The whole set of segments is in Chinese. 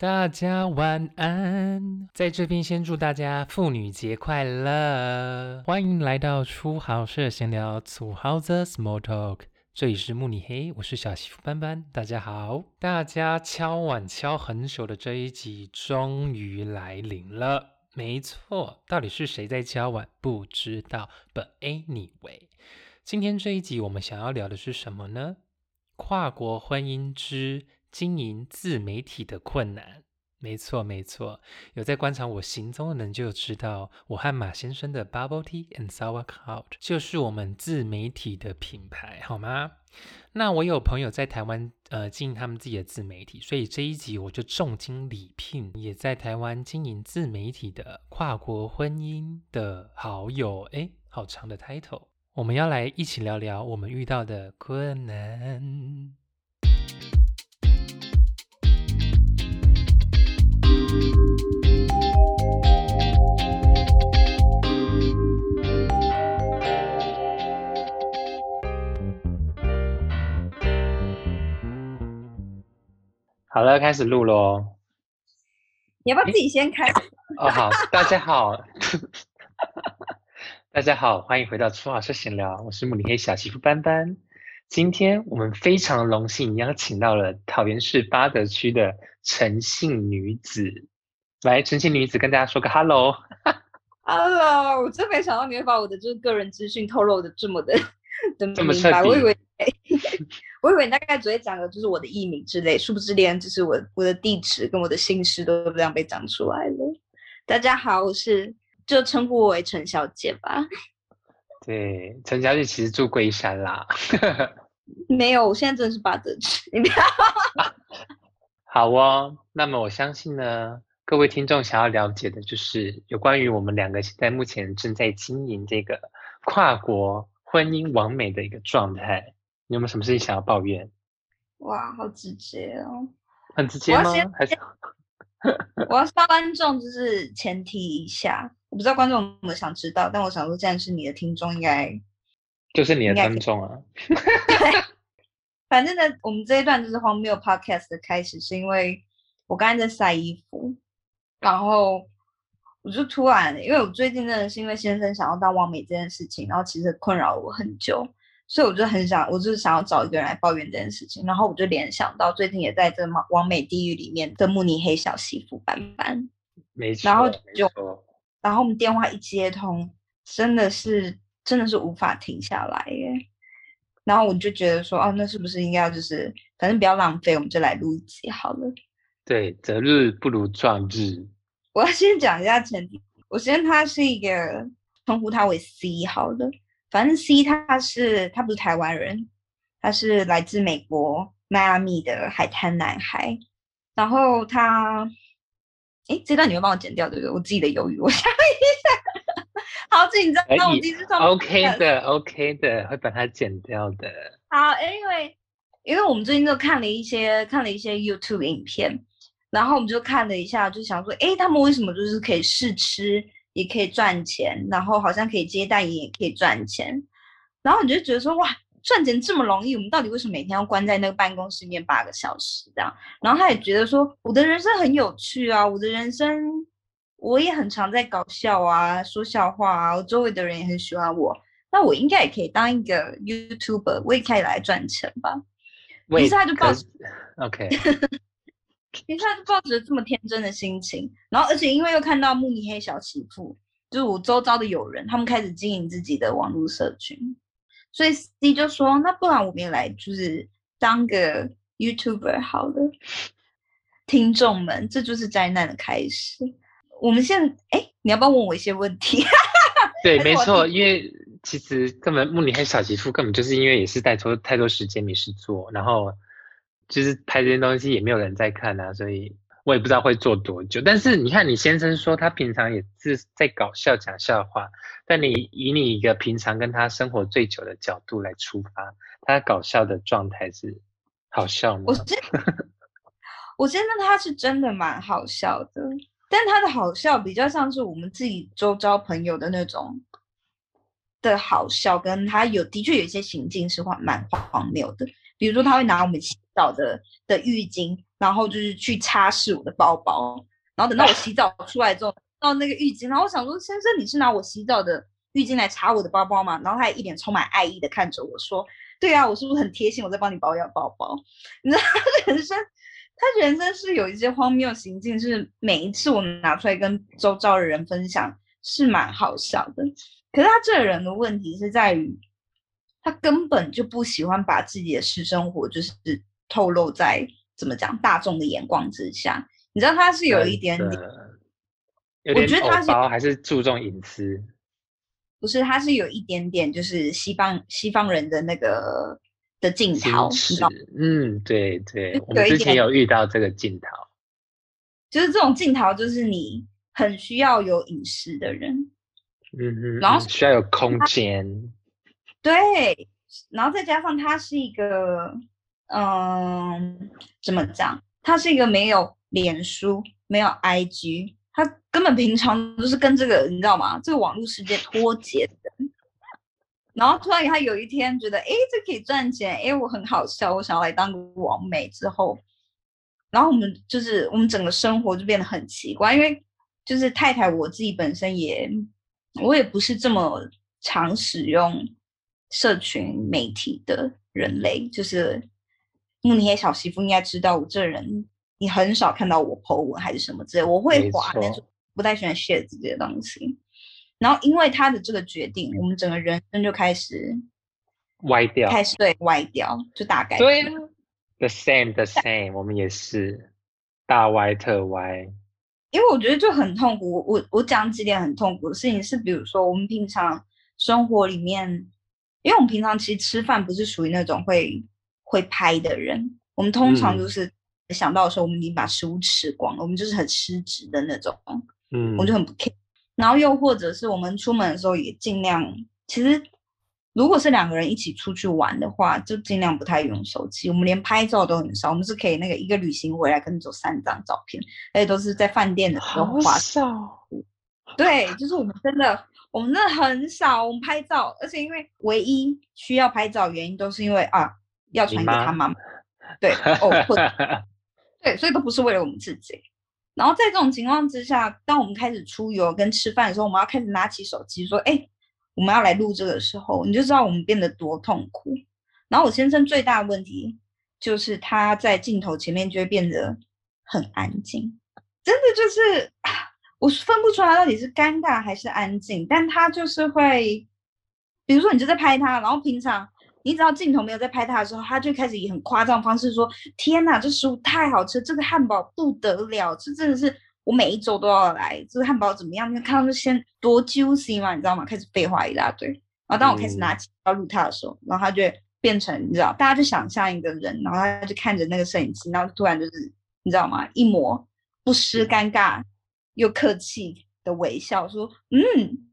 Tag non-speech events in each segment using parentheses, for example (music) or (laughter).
大家晚安，在这边先祝大家妇女节快乐！欢迎来到初豪社闲聊，土豪 the small talk，这里是慕尼黑，我是小媳妇斑斑，大家好。大家敲碗敲很久的这一集终于来临了，没错，到底是谁在敲碗？不知道，But anyway，今天这一集我们想要聊的是什么呢？跨国婚姻之经营自媒体的困难，没错没错，有在观察我行踪的人就知道，我和马先生的 Bubble Tea and Sauerkraut 就是我们自媒体的品牌，好吗？那我有朋友在台湾呃经营他们自己的自媒体，所以这一集我就重金礼聘也在台湾经营自媒体的跨国婚姻的好友，诶，好长的 title，我们要来一起聊聊我们遇到的困难。好了，开始录喽。你要不要自己先开？哦，好，大家好，(laughs) 大家好，欢迎回到初老师闲聊，我是慕尼黑小媳妇班班。今天我们非常荣幸邀请到了桃园市八德区的陈姓女子，来，陈姓女子跟大家说个 hello。Hello，我真没想到你会把我的就是个人资讯透露的这么的这么彻底。我以为，我以为你大概只会讲的就是我的艺名之类，殊不知连就是我我的地址跟我的姓氏都这样被讲出来了。大家好，我是就称呼我为陈小姐吧。对，陈小姐其实住龟山啦。(laughs) 没有，我现在真的是八德区。你不要。好哦，那么我相信呢，各位听众想要了解的就是有关于我们两个现在目前正在经营这个跨国婚姻完美的一个状态。你有没有什么事情想要抱怨？哇，好直接哦。很直接吗？还是？我要发观众就是前提一下。我不知道观众有没有想知道，但我想说，既然是你的听众，应该就是你的观众啊。(laughs) 反正呢，我们这一段就是荒谬 podcast 的开始，是因为我刚才在晒衣服，然后我就突然，因为我最近真的是因为先生想要当王美这件事情，然后其实困扰我很久，所以我就很想，我就是想要找一个人来抱怨这件事情，然后我就联想到最近也在这王美地狱里面的慕尼黑小媳妇斑斑，没错，然后就。然后我们电话一接通，真的是真的是无法停下来耶。然后我就觉得说，哦，那是不是应该就是，反正不要浪费，我们就来录一集好了。对，择日不如撞日。我要先讲一下前提，我先他是一个称呼他为 C 好了，反正 C 他是他不是台湾人，他是来自美国迈阿密的海滩男孩，然后他。哎，这段你会帮我剪掉对不对？我自己的犹豫，我想一下，(laughs) 好紧张。那我第一次上 OK 的，OK 的，会把它剪掉的。好，Anyway，因为我们最近都看了一些看了一些 YouTube 影片，然后我们就看了一下，就想说，哎，他们为什么就是可以试吃，也可以赚钱，然后好像可以接代言也可以赚钱，然后你就觉得说，哇。赚钱这么容易，我们到底为什么每天要关在那个办公室里面八个小时这样？然后他也觉得说，我的人生很有趣啊，我的人生我也很常在搞笑啊，说笑话啊，我周围的人也很喜欢我，那我应该也可以当一个 YouTuber，我也可以来赚钱吧？于是他就抱着 OK，(laughs) 于是他就抱着这么天真的心情，然后而且因为又看到慕尼黑小媳妇，就是我周遭的友人，他们开始经营自己的网络社群。所以 C 就说：“那不然我们也来，就是当个 YouTuber 好了。”听众们，这就是灾难的开始。我们现在，哎，你要不要问我一些问题？(laughs) 对，没错，因为其实根本慕尼黑小媳妇根本就是因为也是带多太多时间没事做，然后就是拍这些东西也没有人在看啊，所以我也不知道会做多久。但是你看，你先生说他平常也是在搞笑讲笑话。但你以你一个平常跟他生活最久的角度来出发，他搞笑的状态是好笑吗？我现 (laughs) 我先生他是真的蛮好笑的，但他的好笑比较像是我们自己周遭朋友的那种的好笑，跟他有的确有一些行径是荒蛮荒谬的，比如说他会拿我们洗澡的的浴巾，然后就是去擦拭我的包包，然后等到我洗澡出来之后，到那个浴巾，然后我想说，先生，你是拿我洗澡的浴巾来擦我的包包吗？然后他一脸充满爱意的看着我说，对啊，我是不是很贴心？我在帮你保养包包。(laughs) 你知道他人生，他人生是有一些荒谬行径，是每一次我们拿出来跟周遭的人分享，是蛮好笑的。可是他这个人的问题是在于，他根本就不喜欢把自己的私生活就是透露在怎么讲大众的眼光之下。你知道他是有一点点，我觉得他是还是注重隐私？不是，他是有一点点就是西方西方人的那个的镜头？嗯，对对，我们之前有遇到这个镜头，就是这种镜头，就是你很需要有隐私的人。嗯嗯，然后需要有空间，对，然后再加上他是一个，嗯，怎么讲？他是一个没有脸书、没有 IG，他根本平常都是跟这个你知道吗？这个网络世界脱节的。然后突然他有一天觉得，哎，这可以赚钱，哎，我很好笑，我想要来当个网美之后，然后我们就是我们整个生活就变得很奇怪，因为就是太太我自己本身也。我也不是这么常使用社群媒体的人类，就是慕尼黑小媳妇应该知道我这人，你很少看到我 po 文还是什么之类，我会滑，但是不太喜欢 share 这些东西。然后因为他的这个决定，我们整个人生就开始歪掉，开始对歪掉，就大概对啊，the same the same，我们也是大歪特歪。因为我觉得就很痛苦。我我我讲几点很痛苦的事情是，比如说我们平常生活里面，因为我们平常其实吃饭不是属于那种会会拍的人，我们通常就是想到的时候，我们已经把食物吃光了，我们就是很失职的那种，嗯，我就很不 care。然后又或者是我们出门的时候也尽量，其实。如果是两个人一起出去玩的话，就尽量不太用手机。我们连拍照都很少，我们是可以那个一个旅行回来可能走三张照片，而且都是在饭店的时候花少。对，就是我们真的，我们真的很少我们拍照，而且因为唯一需要拍照原因都是因为啊要传给他妈妈。对哦，(laughs) 对，所以都不是为了我们自己。然后在这种情况之下，当我们开始出游跟吃饭的时候，我们要开始拿起手机说：“哎。”我们要来录这个时候，你就知道我们变得多痛苦。然后我先生最大的问题就是他在镜头前面就会变得很安静，真的就是我分不出来到底是尴尬还是安静。但他就是会，比如说你就在拍他，然后平常你只要镜头没有在拍他的时候，他就开始以很夸张方式说：“天哪，这食物太好吃，这个汉堡不得了，这真的是。”我每一周都要来，这个汉堡怎么样？你看他们先多 juicy 嘛，你知道吗？开始废话一大堆。然后当我开始拿起要录他的时候，然后他就变成你知道，大家就想象一个人，然后他就看着那个摄影机，然后突然就是你知道吗？一抹不失尴尬又客气的微笑，说：“嗯，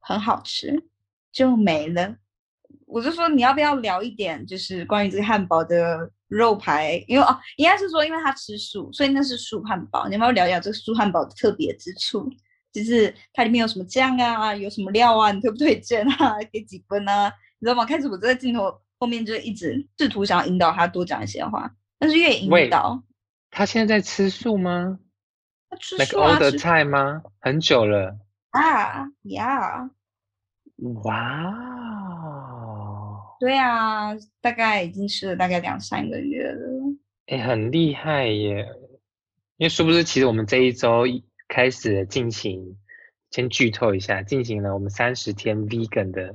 很好吃。”就没了。我就说你要不要聊一点，就是关于这个汉堡的。肉排，因为哦，应该是说，因为他吃素，所以那是素汉堡。你要不要聊一聊这个素汉堡的特别之处？就是它里面有什么酱啊，有什么料啊？你推不推荐啊？给几分啊？你知道吗？开始我在镜头后面就一直试图想要引导他多讲一些话，但是越引导，他现在在吃素吗？他吃素啊？的菜吗？很久了啊呀！哇。对啊，大概已经吃了大概两三个月了。哎，很厉害耶！因为是不是其实我们这一周开始进行，先剧透一下，进行了我们三十天 vegan 的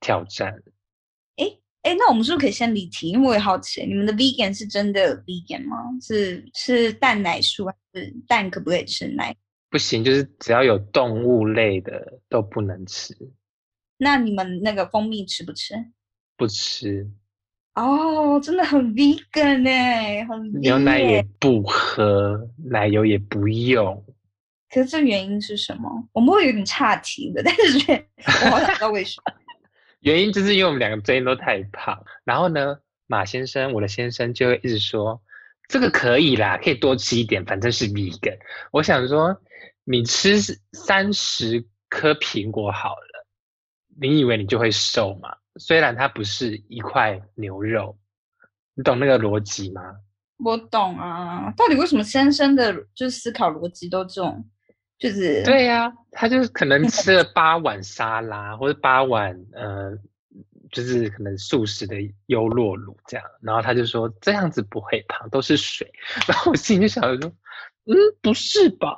挑战。哎哎，那我们是不是可以先离题？因为我也好奇，你们的 vegan 是真的 vegan 吗？是是蛋奶素还是蛋可不可以吃奶？不行，就是只要有动物类的都不能吃。那你们那个蜂蜜吃不吃？不吃哦，真的很 vegan 呢，很牛奶也不喝，奶油也不用。可是这原因是什么？我们会有点岔题的，但是我好想知道为什么。(laughs) 原因就是因为我们两个最近都太胖，然后呢，马先生，我的先生就会一直说这个可以啦，可以多吃一点，反正是 vegan。我想说，你吃三十颗苹果好了，你以为你就会瘦吗？虽然它不是一块牛肉，你懂那个逻辑吗？我懂啊，到底为什么先生的就是思考逻辑都这种，就是对呀、他就是可能吃了八碗沙拉或者八碗呃，就是可能素食的优酪乳这样，然后他就说这样子不会胖，都是水。(laughs) 然后我心里就想着说，嗯，不是吧？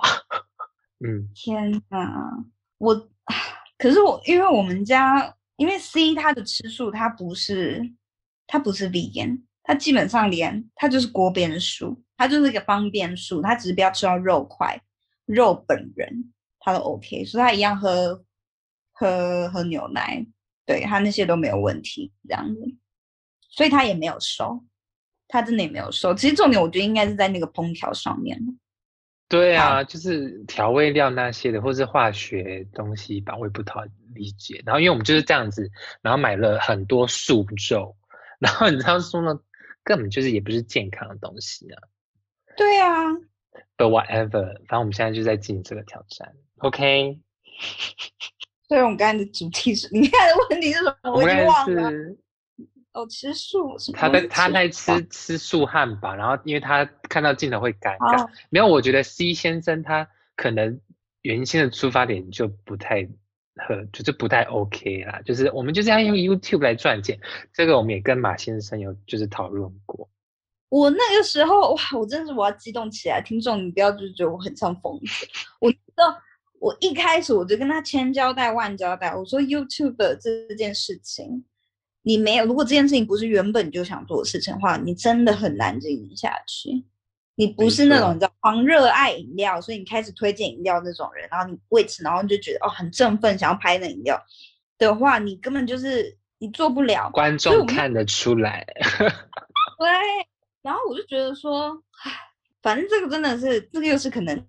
(laughs) 嗯，天呐，我 (sighs) 可是我因为我们家因为 C 他的吃素他不是他不是 vegan，他基本上连他就是锅边素，他就是一个方便素，他只是不要吃到肉块，肉本人他都 OK，所以他一样喝喝喝牛奶，对他那些都没有问题这样子，所以他也没有瘦，他真的也没有瘦。其实重点我觉得应该是在那个烹调上面。对啊，就是调味料那些的，或是化学东西吧，我也不太理解。然后因为我们就是这样子，然后买了很多素肉，(laughs) 然后你知道说呢，根本就是也不是健康的东西啊。对啊，But whatever，反正我们现在就在进行这个挑战。OK，所以我们刚才的主题是，你看的问题是什么？我已经忘了。是哦，吃素他？在他在吃吃素汉堡，然后因为他看到镜头会尴尬。哦没有，我觉得 C 先生他可能原先的出发点就不太合，就是不太 OK 啦。就是我们就是要用 YouTube 来赚钱，这个我们也跟马先生有就是讨论过。我那个时候哇，我真的是我要激动起来，听众你不要就觉得我很像疯子。我知道，我一开始我就跟他千交代万交代，我说 YouTube 这件事情，你没有，如果这件事情不是原本就想做的事情的话，你真的很难经营下去。你不是那种错你知道狂热爱饮料，所以你开始推荐饮料那种人，然后你为此然后你就觉得哦很振奋，想要拍那饮料的话，你根本就是你做不了。观众看得出来，(laughs) 对，然后我就觉得说，唉反正这个真的是，这个又是可能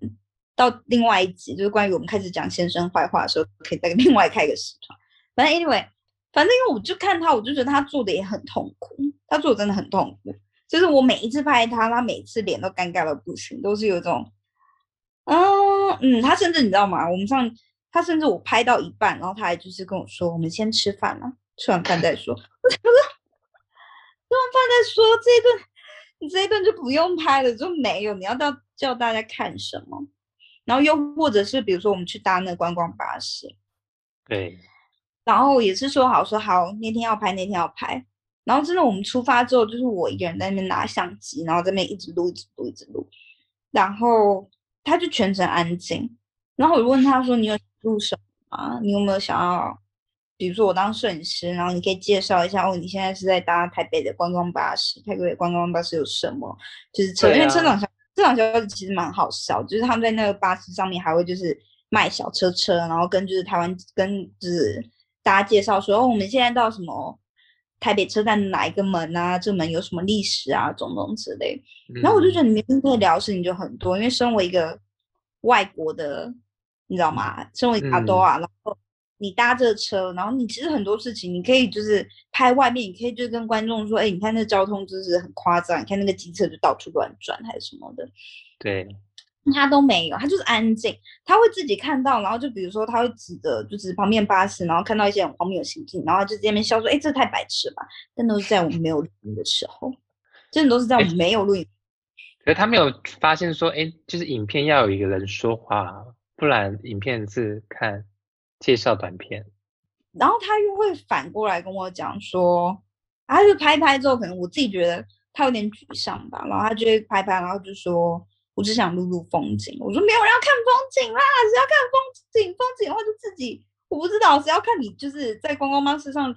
到另外一集，就是关于我们开始讲先生坏话的时候，可以再另外开个时段。反正 anyway，反正因为我就看他，我就觉得他做的也很痛苦，他做的真的很痛苦。就是我每一次拍他，他每次脸都尴尬到不行，都是有一种，嗯嗯，他甚至你知道吗？我们上他甚至我拍到一半，然后他还就是跟我说，我们先吃饭了，吃完饭再说。(laughs) 我说，吃完饭再说，这一顿你这一顿就不用拍了，就没有。你要到叫大家看什么？然后又或者是比如说我们去搭那观光巴士，对，然后也是说好说好那天要拍那天要拍，然后真的我们出发之后，就是我一个人在那边拿相机，然后在那边一直录一直录一直录，然后他就全程安静，然后我就问他说你有录什么吗？你有没有想要，比如说我当摄影师，然后你可以介绍一下哦，你现在是在搭台北的观光巴士，台北的观光巴士有什么？就是车，对因为车啊长小车长小姐其实蛮好笑，就是他们在那个巴士上面还会就是卖小车车，然后跟就是台湾跟就是大家介绍说哦，我们现在到什么台北车站哪一个门啊，这门有什么历史啊，种种之类。然后我就觉得嗯你明明可以聊的事情就很多，因为身为一个外国的，你知道吗？身为阿多嗯啊，然后你搭这车，然后你其实很多事情你可以就是拍外面，你可以就是跟观众说，哎，你看那交通就是很夸张，你看那个机车就到处乱转还是什么的，对，他都没有，他就是安静，他会自己看到，然后就比如说他会指着就是旁边巴士，然后看到一些很荒谬的行径，然后他就在那边笑说，哎，这太白痴了吧，但都是在我们没有录音的时候，真的都是在我们没有录音。可是他没有发现说，哎，就是影片要有一个人说话，不然影片是看介绍短片。然后他又会反过来跟我讲说，啊他就拍拍之后，可能我自己觉得他有点沮丧吧，然后他就会拍拍，然后就说，我只想录录风景。我说没有人要看风景啦，谁要看风景？风景的话就自己，我不知道谁要看你就是在观光巴士上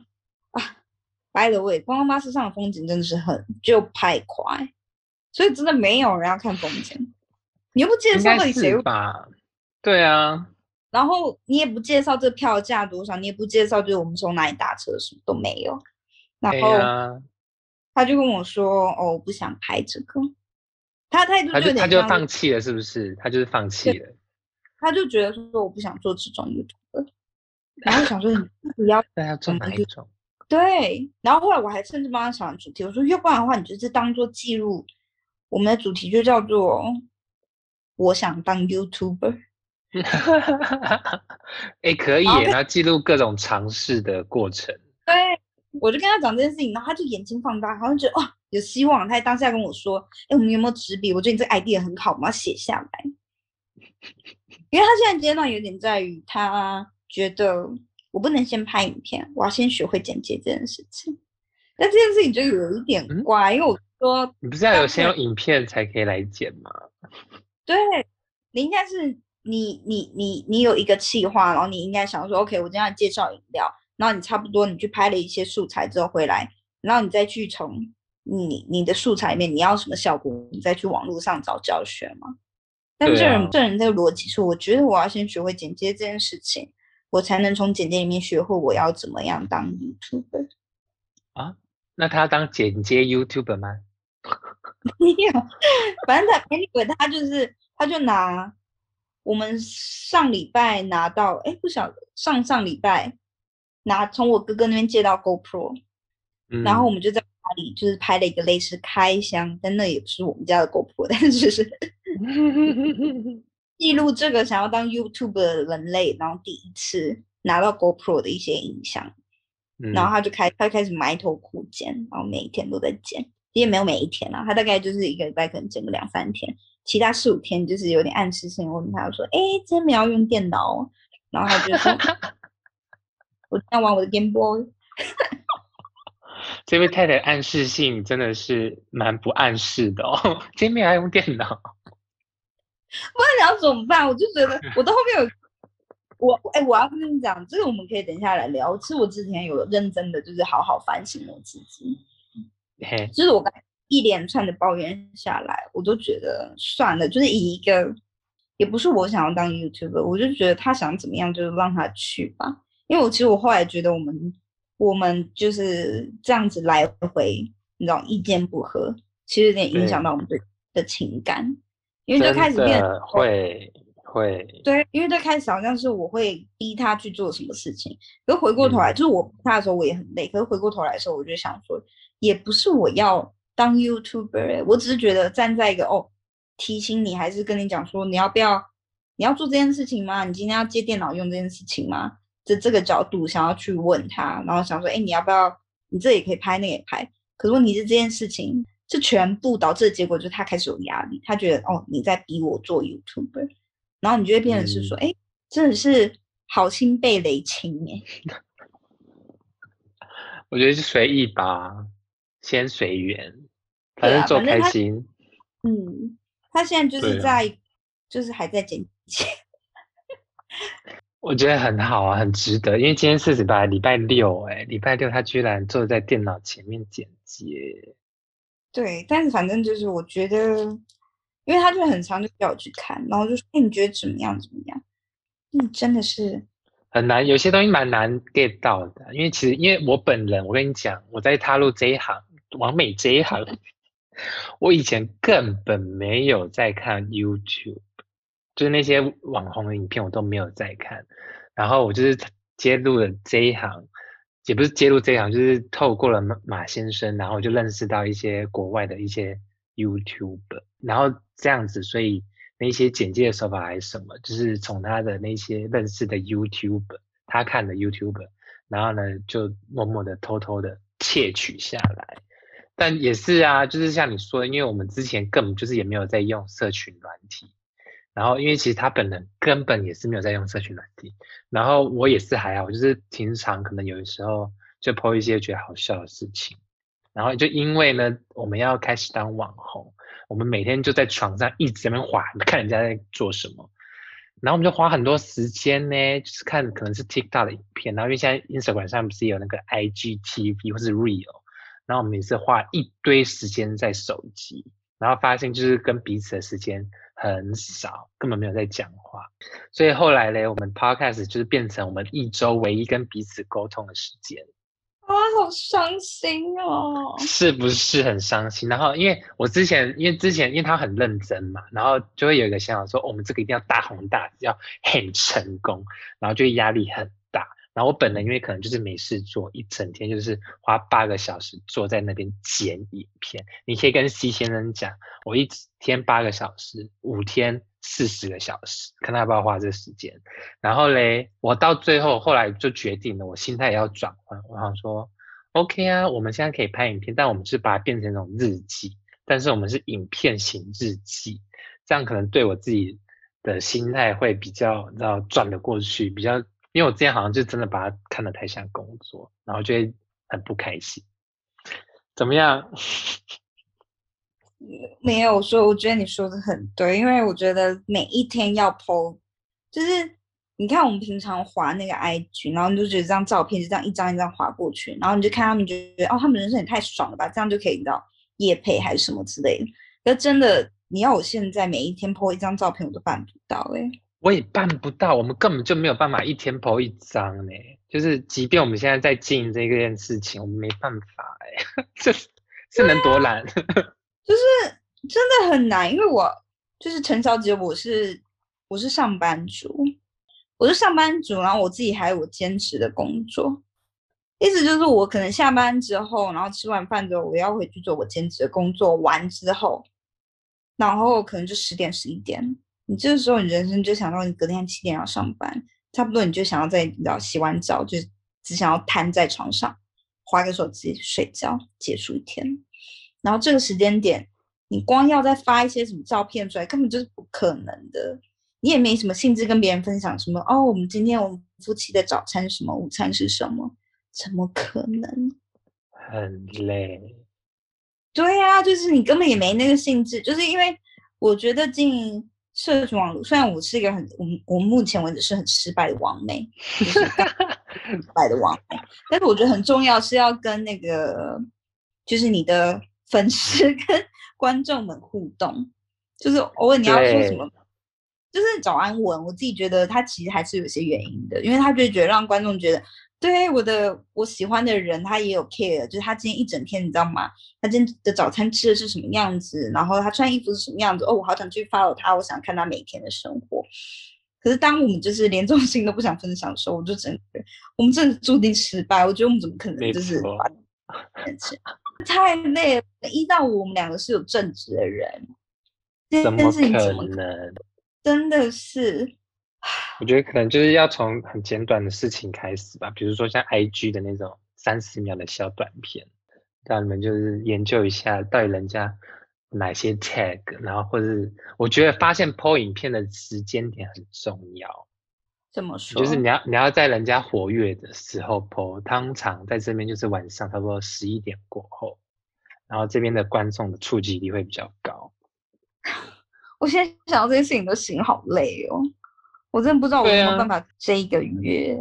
啊。By the way，观光巴士上的风景真的是很就拍快，所以真的没有人要看风景。你又不介绍到底谁是吧？对啊，然后你也不介绍这票价多少，你也不介绍就是我们从哪里打车什么都没有。然哎后呀，他就跟我说：“哦，我不想拍这个。”他态度他就他就放弃了，是不是？他就是放弃了。他就觉得说我不想做这种 YouTube，(laughs) 然后想说你 (laughs) 不要那要做哪一种？对，然后后来我还甚至帮他想了主题，我说要不然的话，你就是当做记录，我们的主题就叫做“我想当 YouTuber”。(laughs) 哎，可以然后耶，然后记录各种尝试的过程。对，我就跟他讲这件事情，然后他就眼睛放大，好像觉得哇，有希望，他当下跟我说：“哎，我们有没有纸笔？我觉得你这 idea 很好，我们要写下来。”因为他现在阶段有点在于他觉得我不能先拍影片，我要先学会剪接这件事情。但这件事情就有一点怪，因为我说你不是要有先有影片才可以来剪吗？(laughs) 对，你应该是你你你你有一个计划，然后你应该想说，OK，我今天要介绍饮料，然后你差不多你去拍了一些素材之后回来，然后你再去从你你的素材里面你要什么效果，你再去网络上找教学嘛。但这人这人这个逻辑是，我觉得我要先学会剪接这件事情，我才能从剪接里面学会我要怎么样当 YouTuber 啊。那他当剪接 YouTuber 吗？(laughs) 没有，反正他 anyway 他就是他就拿我们上礼拜拿到，哎，不晓得上上礼拜拿从我哥哥那边借到 GoPro，然后我们就在家里就是拍了一个类似开箱，但那也不是我们家的 GoPro，但是是 (laughs) 记录这个想要当 YouTuber 的人类，然后第一次拿到 GoPro 的一些影像。然后他就开，他开始埋头苦剪，然后每一天都在剪，也没有每一天啊，他大概就是一个礼拜可能剪个两三天，其他四五天就是有点暗示性问他说：“哎，今天没要用电脑？”然后他就说：“我 (laughs) 要玩我的 Game Boy。” (laughs) 这位太太暗示性真的是蛮不暗示的哦，今天没要用电脑，(laughs) 不然要怎么办？我就觉得 (laughs) 我到后面有。我哎，我要跟你讲，这个我们可以等一下来聊。其实我之前有认真的，就是好好反省我自己。就是我刚一连串的抱怨下来，我都觉得算了，就是以一个也不是我想要当 YouTuber，我就觉得他想怎么样就让他去吧。因为我其实我后来觉得我们我们就是这样子来回，你知道意见不合，其实有点影响到我们的的情感，因为就开始变会。会对，因为最开始好像是我会逼他去做什么事情，可是回过头来，就是我逼他的时候我也很累，可是回过头来的时候，我就想说，也不是我要当 YouTuber，我只是觉得站在一个哦，提醒你，还是跟你讲说，你要不要，你要做这件事情吗？你今天要接电脑用这件事情吗？这这个角度想要去问他，然后想说，哎，你要不要？你这也可以拍，那也拍，可是问题是这件事情，这全部导致的结果就是他开始有压力，他觉得哦，你在逼我做 YouTuber。然后你就会变成是说，哎，真的是好心被雷侵哎。(laughs) 我觉得是随意吧，先随缘，反正做开心。嗯，他现在就是在，就是还在剪辑。(laughs) 我觉得很好啊，很值得，因为今天是礼拜礼拜六，哎，礼拜六他居然坐在电脑前面剪辑。对，但是反正就是我觉得。因为他就很常，就叫我去看，然后就说：“哎，你觉得怎么样？怎么样？”嗯，真的是很难，有些东西蛮难 get 到的。因为其实，因为我本人，我跟你讲，我在踏入这一行，完美这一行，(laughs) 我以前根本没有在看 YouTube，就是那些网红的影片，我都没有在看。然后我就是接入了这一行，也不是接入这一行，就是透过了马马先生，然后就认识到一些国外的一些 YouTube，然后。这样子，所以那些简介的手法还是什么，就是从他的那些认识的 YouTube，他看的 YouTube，然后呢，就默默的、偷偷的窃取下来。但也是啊，就是像你说的，因为我们之前根本就是也没有在用社群软体，然后因为其实他本人根本也是没有在用社群软体，然后我也是还好，就是平常可能有的时候就 po 一些觉得好笑的事情，然后就因为呢，我们要开始当网红。我们每天就在床上一直在那边滑，看人家在做什么，然后我们就花很多时间呢，就是看可能是 TikTok 的影片，然后因为现在 Instagram 上不是有那个 IGTV 或是 Real，然后我们也是花一堆时间在手机，然后发现就是跟彼此的时间很少，根本没有在讲话，所以后来嘞，我们 Podcast 就是变成我们一周唯一跟彼此沟通的时间。啊，好伤心哦！是不是很伤心？然后，因为我之前，因为之前，因为他很认真嘛，然后就会有一个想法说，我们这个一定要大红大紫，要很成功，然后就压力很大。然后我本人因为可能就是没事做，一整天就是花八个小时坐在那边剪影片。你可以跟 C 先生讲，我一天八个小时，五天。四十个小时，看他要不要花这个时间。然后嘞，我到最后后来就决定了，我心态也要转换。我想说，OK 啊，我们现在可以拍影片，但我们是把它变成一种日记，但是我们是影片型日记，这样可能对我自己的心态会比较，你知道转得过去，比较，因为我之前好像就真的把它看得太像工作，然后就会很不开心。怎么样？(laughs) 没有说，我觉得你说的很对，因为我觉得每一天要 PO，就是你看我们平常滑那个 IG，然后你就觉得这张照片就这样一张一张滑过去，然后你就看他们，觉得哦，他们人生也太爽了吧，这样就可以到夜配还是什么之类的。可真的，你要我现在每一天 PO 一张照片，我都办不到哎。我也办不到，我们根本就没有办法一天 PO 一张呢。就是即便我们现在在经营这件事情，我们没办法 (laughs) 哎，这是能多懒？(laughs) 就是真的很难，因为我就是陈小姐，我是我是上班族，我是上班族，然后我自己还有我兼职的工作，意思就是我可能下班之后，然后吃完饭之后，我要回去做我兼职的工作，完之后，然后可能就十点十一点，你这个时候你人生就想到你隔天七点要上班，差不多你就想要在你洗完澡就只想要瘫在床上，划个手机睡觉，结束一天。然后这个时间点，你光要再发一些什么照片出来，根本就是不可能的。你也没什么兴致跟别人分享什么哦，我们今天我们夫妻的早餐什么，午餐是什么？怎么可能？很累。对呀，就是你根本也没那个兴致。就是因为我觉得经营社群网络，虽然我是一个很我我目前为止是很失败的网媒，(laughs) 失败的网媒，但是我觉得很重要是要跟那个就是你的。粉丝 (laughs) 跟观众们互动，就是偶尔你要说什么，就是早安文。我自己觉得它其实还是有些原因的，因为他就觉得让观众觉得，对我的我喜欢的人，他也有 care，就是他今天一整天，你知道吗？他今天的早餐吃的是什么样子？然后他穿衣服是什么样子？哦，我好想去 follow 他，我想看他每天的生活。可是当我们就是连这种事情都不想分享的时候，我就真的，我们真的注定失败。我觉得我们怎么可能就是？(laughs) 太累了，一到五我们两个是有正直的人，这件事情怎么可能？真的是，(sighs) 我觉得可能就是要从很简短的事情开始吧，比如说像 IG 的那种三十秒的小短片，让你们就是研究一下到底人家哪些 tag，然后或者是我觉得发现 po 影片的时间点很重要。怎么说？就是你要你要在人家活跃的时候 po，通常在这边就是晚上差不多十一点过后，然后这边的观众的触及率会比较高。(laughs) 我现在想到这件事情都心好累哦，我真的不知道我有没有办法这一个月。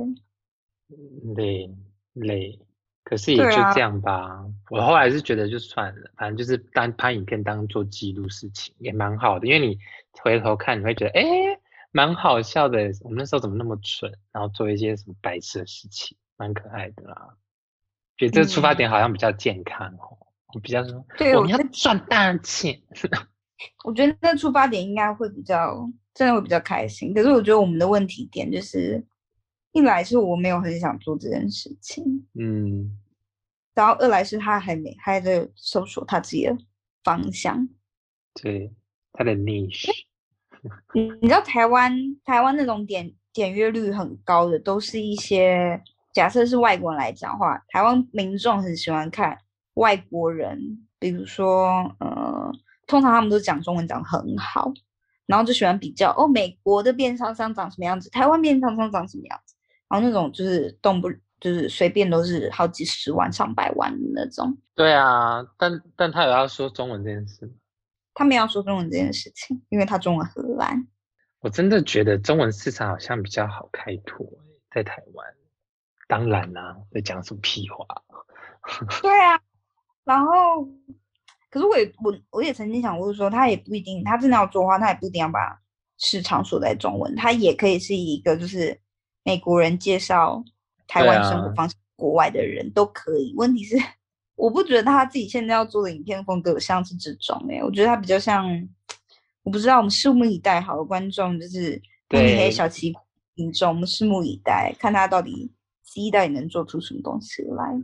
累累，可是也就这样吧。我后来是觉得就算了，反正就是当拍影片当做记录事情也蛮好的，因为你回头看你会觉得哎。蛮好笑的，我们那时候怎么那么蠢，然后做一些什么白痴的事情，蛮可爱的啦。觉得这个出发点好像比较健康哦，比较说我们要赚大钱。(laughs) 我觉得那出发点应该会比较，真的会比较开心。可是我觉得我们的问题点就是，一来是我没有很想做这件事情，嗯，然后二来是他还没还在搜索他自己的方向，对他的 niche。你你知道台湾台湾那种点点阅率很高的，都是一些假设是外国人来讲话，台湾民众很喜欢看外国人，比如说呃，通常他们都讲中文讲很好，然后就喜欢比较哦，美国的电商商长什么样子，台湾电商商长什么样子，然后那种就是动不就是随便都是好几十万上百万的那种。对啊，但但他有要说中文这件事吗？他没有说中文这件事情，因为他中文很烂。我真的觉得中文市场好像比较好开拓，在台湾。当然啦，在讲什么屁话？(laughs) 对啊，然后，可是我也我我也曾经想过说，他也不一定，他真的要做的话，他也不一定要把市场锁在中文，他也可以是一个就是美国人介绍台湾生活方式，国外的人都可以。问题是。我不觉得他自己现在要做的影片风格像是这种哎，我觉得他比较像，我不知道，我们拭目以待。好的观众就是对小齐听众，我们拭目以待，看他到底第一代能做出什么东西来。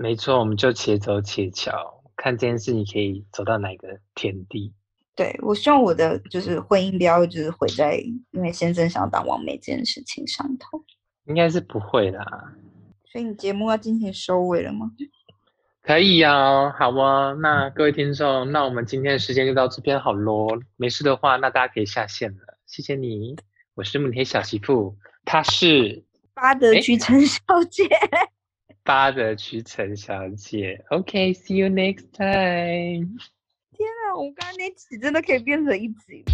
没错，我们就且走且瞧，看这件事你可以走到哪个天地。对我希望我的就是婚姻不要就是毁在因为先生想要当王美这件事情上头。应该是不会啦。所以你节目要进行收尾了吗？可以呀，好啊。那各位听众，那我们今天的时间就到这边好咯。没事的话，那大家可以下线了。谢谢你，我是慕尼黑小媳妇，她是巴德区陈小姐。巴德区陈小姐，OK，See you next time。天啊，我刚刚那集真的可以变成一集。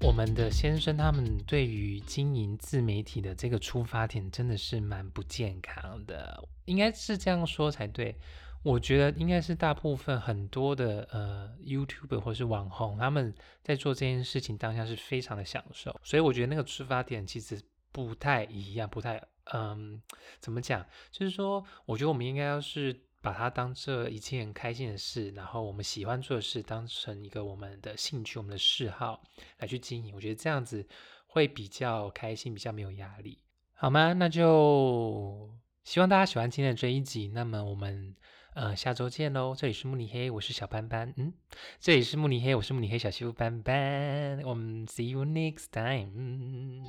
我们的先生他们对于经营自媒体的这个出发点真的是蛮不健康的，应该是这样说才对。我觉得应该是大部分很多的呃 YouTube 或是网红他们在做这件事情当下是非常的享受，所以我觉得那个出发点其实不太一样，不太嗯怎么讲，就是说我觉得我们应该要是。把它当这一件开心的事，然后我们喜欢做的事当成一个我们的兴趣、我们的嗜好来去经营，我觉得这样子会比较开心，比较没有压力，好吗？那就希望大家喜欢今天的这一集。那么我们呃下周见喽这里是慕尼黑我是小斑斑嗯这里是慕尼黑我是慕尼黑小媳妇斑斑我们 see you next time